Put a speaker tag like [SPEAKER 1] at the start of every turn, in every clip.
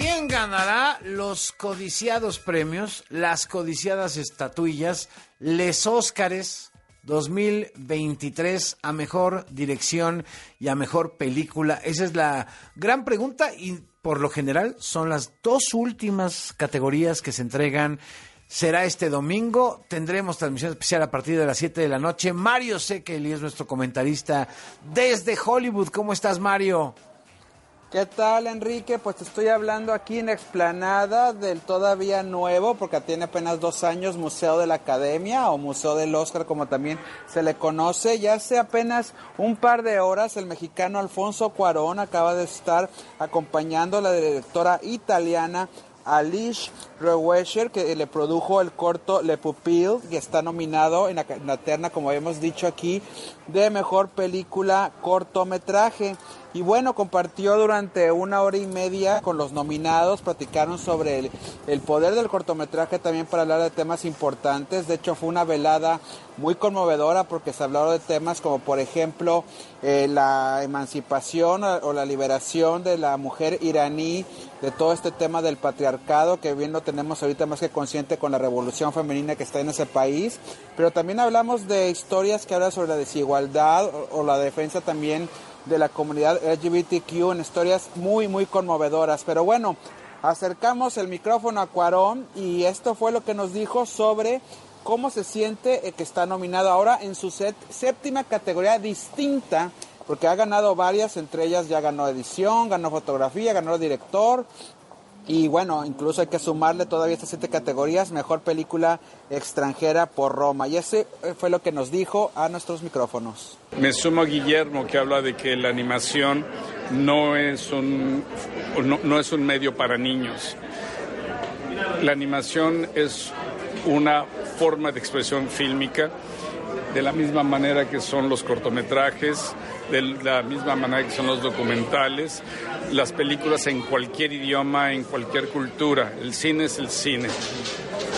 [SPEAKER 1] ¿Quién ganará los codiciados premios, las codiciadas estatuillas, les Óscares 2023 a mejor dirección y a mejor película? Esa es la gran pregunta y por lo general son las dos últimas categorías que se entregan. Será este domingo. Tendremos transmisión especial a partir de las 7 de la noche. Mario Sekeli es nuestro comentarista desde Hollywood. ¿Cómo estás, Mario?
[SPEAKER 2] ¿Qué tal, Enrique? Pues te estoy hablando aquí en Explanada del todavía nuevo, porque tiene apenas dos años, Museo de la Academia o Museo del Oscar, como también se le conoce. Ya hace apenas un par de horas, el mexicano Alfonso Cuarón acaba de estar acompañando a la directora italiana Alice Rewesher, que le produjo el corto Le Pupil, que está nominado en la, en la terna, como habíamos dicho aquí, de mejor película cortometraje. Y bueno, compartió durante una hora y media con los nominados, platicaron sobre el, el, poder del cortometraje también para hablar de temas importantes. De hecho, fue una velada muy conmovedora porque se hablaron de temas como, por ejemplo, eh, la emancipación o la liberación de la mujer iraní, de todo este tema del patriarcado, que bien lo tenemos ahorita más que consciente con la revolución femenina que está en ese país. Pero también hablamos de historias que hablan sobre la desigualdad o, o la defensa también de la comunidad LGBTQ en historias muy, muy conmovedoras. Pero bueno, acercamos el micrófono a Cuarón y esto fue lo que nos dijo sobre cómo se siente que está nominado ahora en su set, séptima categoría distinta, porque ha ganado varias, entre ellas ya ganó edición, ganó fotografía, ganó director, y bueno, incluso hay que sumarle todavía estas siete categorías, mejor película extranjera por Roma. Y ese fue lo que nos dijo a nuestros micrófonos.
[SPEAKER 3] Me sumo a Guillermo que habla de que la animación no es un, no, no es un medio para niños. La animación es una forma de expresión fílmica de la misma manera que son los cortometrajes, de la misma manera que son los documentales, las películas en cualquier idioma, en cualquier cultura. El cine es el cine.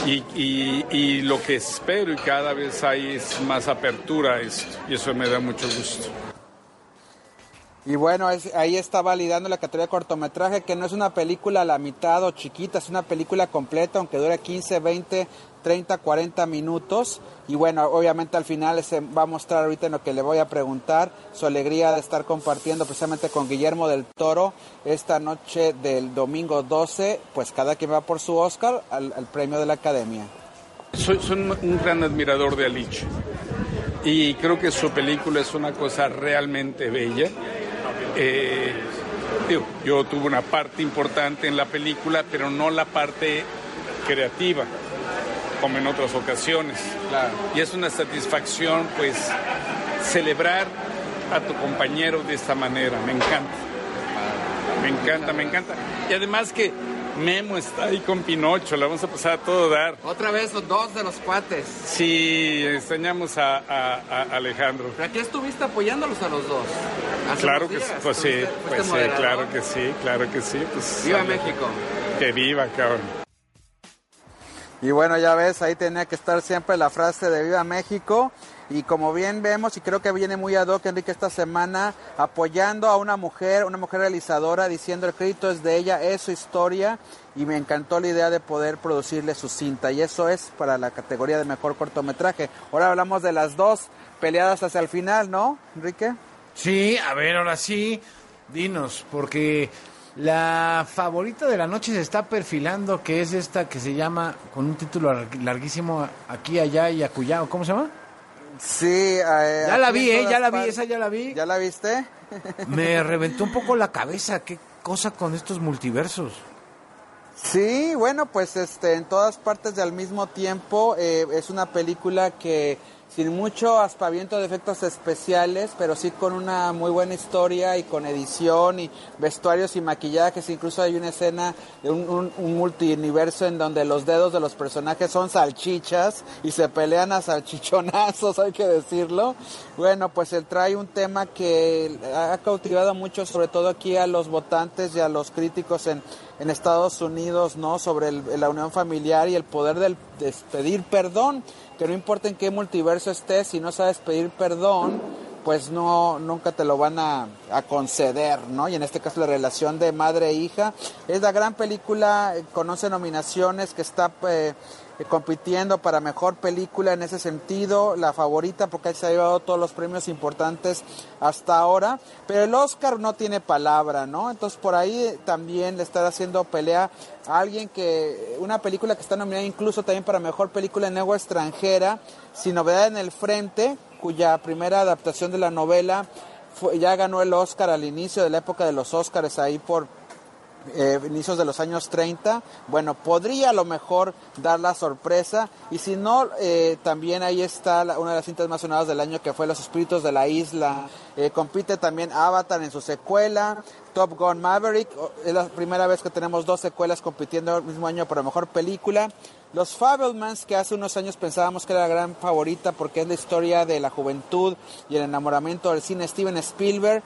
[SPEAKER 3] Y, y, y lo que espero y cada vez hay es más apertura a esto. Y eso me da mucho gusto.
[SPEAKER 2] Y bueno, es, ahí está validando la categoría de cortometraje, que no es una película a la mitad o chiquita, es una película completa, aunque dure 15, 20, 30, 40 minutos. Y bueno, obviamente al final se va a mostrar ahorita en lo que le voy a preguntar su alegría de estar compartiendo precisamente con Guillermo del Toro esta noche del domingo 12, pues cada quien va por su Oscar al, premio de la Academia.
[SPEAKER 3] Soy, soy un gran admirador de Alich y creo que su película es una cosa realmente bella. Eh, digo, yo tuve una parte importante en la película, pero no la parte creativa, como en otras ocasiones.
[SPEAKER 2] Claro.
[SPEAKER 3] Y es una satisfacción, pues, celebrar a tu compañero de esta manera. Me encanta. Me encanta, me encanta. Y además que Memo está ahí con Pinocho, la vamos a pasar a todo dar.
[SPEAKER 2] Otra vez los dos de los cuates.
[SPEAKER 3] Sí, extrañamos a, a, a Alejandro.
[SPEAKER 2] ¿Pero aquí estuviste apoyándolos a los dos?
[SPEAKER 3] ¿Hace claro que sí, pues sí, pues sí, claro que sí, claro que sí. Pues,
[SPEAKER 2] ¡Viva México!
[SPEAKER 3] Que viva, cabrón.
[SPEAKER 2] Y bueno, ya ves, ahí tenía que estar siempre la frase de Viva México. Y como bien vemos, y creo que viene muy ad hoc, Enrique, esta semana, apoyando a una mujer, una mujer realizadora, diciendo el crédito es de ella, es su historia, y me encantó la idea de poder producirle su cinta, y eso es para la categoría de mejor cortometraje. Ahora hablamos de las dos peleadas hacia el final, ¿no, Enrique?
[SPEAKER 1] Sí, a ver, ahora sí, dinos, porque la favorita de la noche se está perfilando, que es esta que se llama, con un título larguísimo, Aquí, Allá y Acullá, ¿cómo se llama?
[SPEAKER 2] Sí, eh,
[SPEAKER 1] ya la vi, eh, ya la vi, esa ya la vi.
[SPEAKER 2] ¿Ya la viste?
[SPEAKER 1] Me reventó un poco la cabeza, qué cosa con estos multiversos.
[SPEAKER 2] Sí, bueno, pues este, en todas partes al mismo tiempo eh, es una película que sin mucho aspaviento de efectos especiales, pero sí con una muy buena historia y con edición y vestuarios y maquillajes. Incluso hay una escena de un, un, multiuniverso en donde los dedos de los personajes son salchichas y se pelean a salchichonazos, hay que decirlo. Bueno, pues él trae un tema que ha cautivado mucho, sobre todo aquí a los votantes y a los críticos en, en Estados Unidos, ¿no? Sobre el, la unión familiar y el poder del, de pedir perdón que no importa en qué multiverso estés, si no sabes pedir perdón, pues no, nunca te lo van a, conceder, ¿no? Y en este caso la relación de madre e hija es la gran película con 11 nominaciones que está eh, compitiendo para mejor película en ese sentido, la favorita porque se ha llevado todos los premios importantes hasta ahora, pero el Oscar no tiene palabra, ¿no? Entonces por ahí también le está haciendo pelea a alguien que, una película que está nominada incluso también para mejor película en lengua extranjera, sin novedad en el frente, cuya primera adaptación de la novela fue, ya ganó el Oscar al inicio de la época de los Oscars ahí por eh, inicios de los años 30, bueno, podría a lo mejor dar la sorpresa. Y si no, eh, también ahí está una de las cintas más sonadas del año que fue Los Espíritus de la Isla. Eh, compite también Avatar en su secuela, Top Gun Maverick. Es la primera vez que tenemos dos secuelas compitiendo el mismo año por mejor película. Los Fablemans, que hace unos años pensábamos que era la gran favorita porque es la historia de la juventud y el enamoramiento del cine Steven Spielberg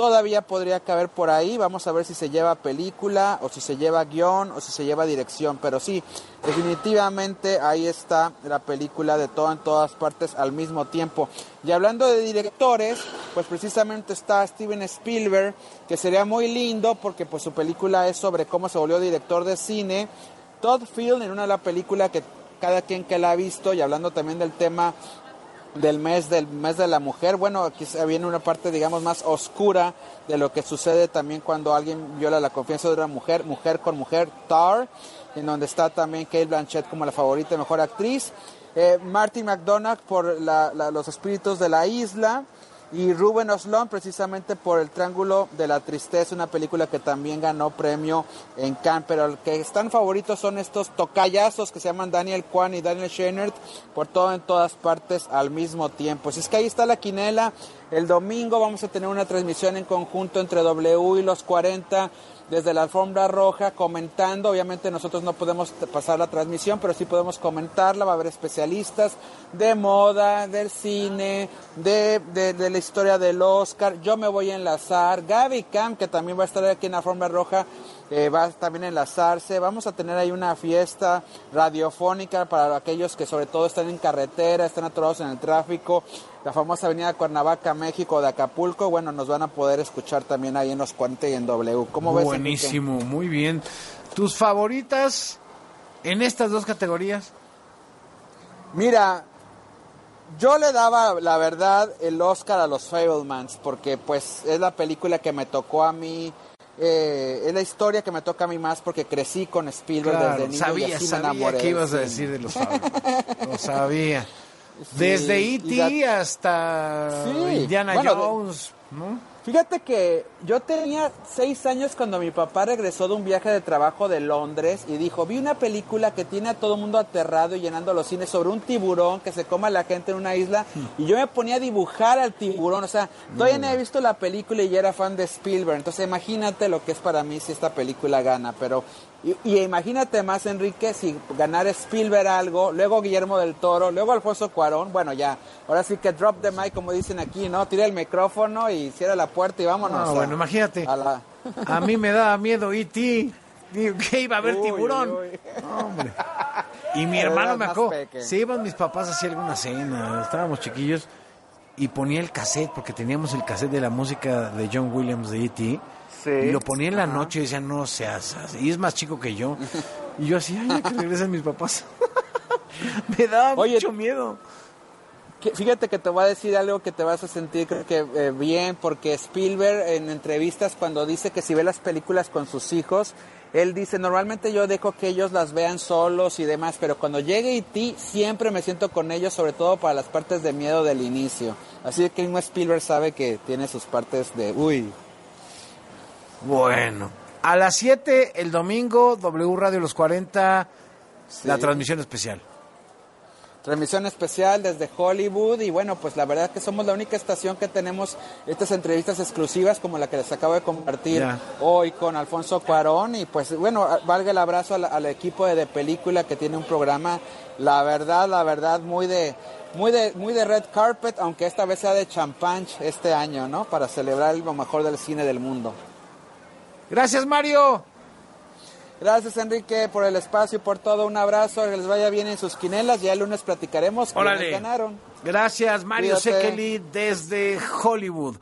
[SPEAKER 2] Todavía podría caber por ahí, vamos a ver si se lleva película o si se lleva guion o si se lleva dirección, pero sí, definitivamente ahí está la película de todo en todas partes al mismo tiempo. Y hablando de directores, pues precisamente está Steven Spielberg, que sería muy lindo porque pues su película es sobre cómo se volvió director de cine. Todd Field en una de las películas que cada quien que la ha visto y hablando también del tema del mes del mes de la mujer. Bueno, aquí viene una parte, digamos, más oscura de lo que sucede también cuando alguien viola la confianza de una mujer, mujer con mujer, Tar, en donde está también Kate Blanchett como la favorita mejor actriz. Eh, Martin McDonagh por los espíritus de la isla y Ruben Oslón precisamente por El Triángulo de la Tristeza, una película que también ganó premio en Cannes, pero el que están favoritos son estos tocayazos que se llaman Daniel Kwan y Daniel Scheinert por todo en todas partes al mismo tiempo. Si es que ahí está la quinela, el domingo vamos a tener una transmisión en conjunto entre W y los 40 desde la alfombra roja comentando. Obviamente nosotros no podemos pasar la transmisión, pero sí podemos comentarla. Va a haber especialistas de moda, del cine, de, de, la historia del Oscar. Yo me voy a enlazar. Gaby Camp, que también va a estar aquí en la alfombra roja, eh, va a también enlazarse. Vamos a tener ahí una fiesta radiofónica para aquellos que sobre todo están en carretera, están atorados en el tráfico la famosa avenida Cuernavaca, México, de Acapulco, bueno, nos van a poder escuchar también ahí en los 40 y en W. ¿Cómo ves?
[SPEAKER 1] Buenísimo, muy bien. ¿Tus favoritas en estas dos categorías?
[SPEAKER 2] Mira, yo le daba, la verdad, el Oscar a los Fablemans, porque pues es la película que me tocó a mí, eh, es la historia que me toca a mí más porque crecí con Spielberg desde niño
[SPEAKER 1] sabía,
[SPEAKER 2] y así
[SPEAKER 1] sabía que ibas a decir de los. Lo sabía. Desde E.T. hasta Indiana Jones,
[SPEAKER 2] Fíjate que yo tenía seis años cuando mi papá regresó de un viaje de trabajo de Londres y dijo, vi una película que tiene a todo el mundo aterrado y llenando los cines sobre un tiburón que se coma a la gente en una isla y yo me ponía a dibujar al tiburón, o sea, todavía no he visto la película y ya era fan de Spielberg, entonces imagínate lo que es para mí si esta película gana, pero y, imagínate más, Enrique, si ganara Spielberg algo, luego Guillermo del Toro, luego Alfonso Cuarón, bueno, ya, ahora sí que drop the mic, como dicen aquí, ¿no? Tira el micrófono y cierra la puerta y vámonos.
[SPEAKER 1] No, bueno, imagínate. A, mí me daba miedo E.T. que iba a haber tiburón. Hombre. Y mi hermano me acuerdo, se iban mis papás hacer alguna cena, estábamos chiquillos, y ponía el cassette, porque teníamos el cassette de la música de John Williams de E.T., y lo ponía en la noche y decía, no seas Y es más chico que yo. Y yo así, ay, que regresen mis papás. Me daba mucho miedo.
[SPEAKER 2] fíjate que te voy a decir algo que te vas a sentir creo que eh, bien, porque Spielberg en entrevistas cuando dice que si ve las películas con sus hijos, él dice, normalmente yo dejo que ellos las vean solos y demás, pero cuando llegue E.T. siempre me siento con ellos, sobre todo para las partes de miedo del inicio. Así que mismo Spielberg sabe que tiene sus partes de, uy,
[SPEAKER 1] bueno, a las 7 el domingo, W Radio Los 40, la transmisión especial.
[SPEAKER 2] Transmisión especial desde Hollywood y bueno, pues la verdad que somos la única estación que tenemos estas entrevistas exclusivas como la que les acabo de compartir hoy con Alfonso Cuarón y pues bueno, valga el abrazo al, equipo de, de, película que tiene un programa, la verdad, la verdad, muy de, muy de, muy de red carpet, aunque esta vez sea de champán este año, ¿no? Para celebrar lo mejor del cine del mundo.
[SPEAKER 1] Gracias, Mario.
[SPEAKER 2] Gracias Enrique por el espacio y por todo. Un abrazo, que les vaya bien en sus quinelas. Ya el lunes platicaremos
[SPEAKER 1] Órale.
[SPEAKER 2] ganaron.
[SPEAKER 1] Gracias, Mario. Sekeli desde Hollywood.